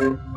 Thank you.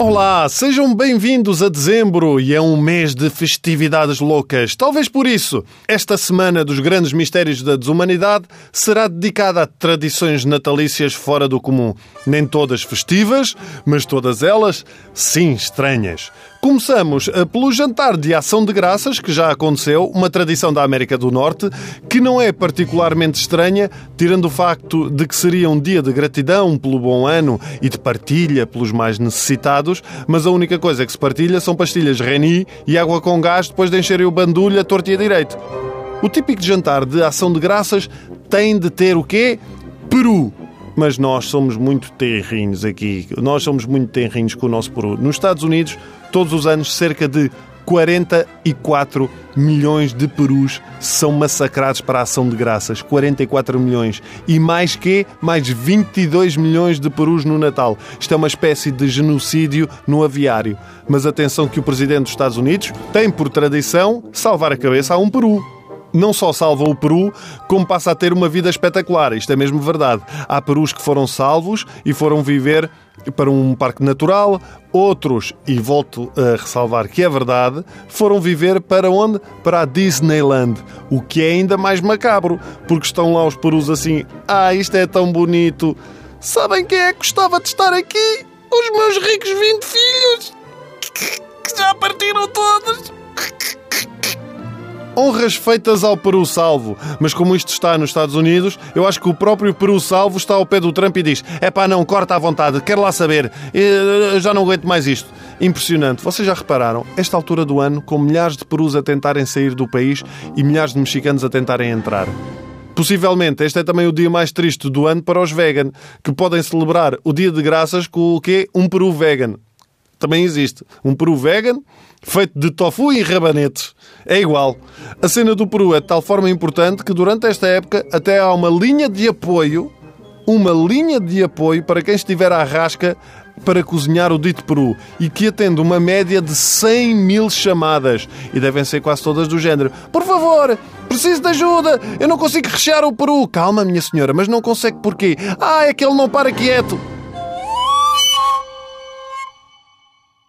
Olá, sejam bem-vindos a dezembro e é um mês de festividades loucas. Talvez por isso, esta semana dos grandes mistérios da desumanidade será dedicada a tradições natalícias fora do comum. Nem todas festivas, mas todas elas, sim, estranhas. Começamos eh, pelo jantar de ação de graças, que já aconteceu, uma tradição da América do Norte, que não é particularmente estranha, tirando o facto de que seria um dia de gratidão pelo bom ano e de partilha pelos mais necessitados, mas a única coisa que se partilha são pastilhas Reni e água com gás depois de encherem o bandulho a torta e a direito. O típico jantar de ação de graças tem de ter o quê? Peru mas nós somos muito terrinhos aqui. Nós somos muito terrinhos com o nosso peru. Nos Estados Unidos, todos os anos, cerca de 44 milhões de perus são massacrados para a ação de graças. 44 milhões. E mais que? Mais 22 milhões de perus no Natal. Isto é uma espécie de genocídio no aviário. Mas atenção que o Presidente dos Estados Unidos tem por tradição salvar a cabeça a um peru não só salva o Peru, como passa a ter uma vida espetacular. Isto é mesmo verdade. Há perus que foram salvos e foram viver para um parque natural, outros, e volto a ressalvar que é verdade, foram viver para onde? Para a Disneyland, o que é ainda mais macabro, porque estão lá os perus assim: ah, isto é tão bonito. Sabem quem é que gostava de estar aqui? Os meus ricos 20 filhos, que já partiram todos honras feitas ao Peru Salvo. Mas como isto está nos Estados Unidos, eu acho que o próprio Peru Salvo está ao pé do Trump e diz: é pá, não, corta à vontade, quero lá saber, eu já não aguento mais isto. Impressionante. Vocês já repararam, esta altura do ano, com milhares de perus a tentarem sair do país e milhares de mexicanos a tentarem entrar. Possivelmente, este é também o dia mais triste do ano para os vegan, que podem celebrar o dia de graças com o quê? Um peru vegan também existe. Um peru vegan feito de tofu e rabanetes. É igual. A cena do peru é de tal forma importante que durante esta época até há uma linha de apoio, uma linha de apoio para quem estiver à rasca para cozinhar o dito peru e que atende uma média de 100 mil chamadas e devem ser quase todas do género. Por favor, preciso de ajuda, eu não consigo rechear o peru. Calma, minha senhora, mas não consegue porquê? Ah, é que ele não para quieto.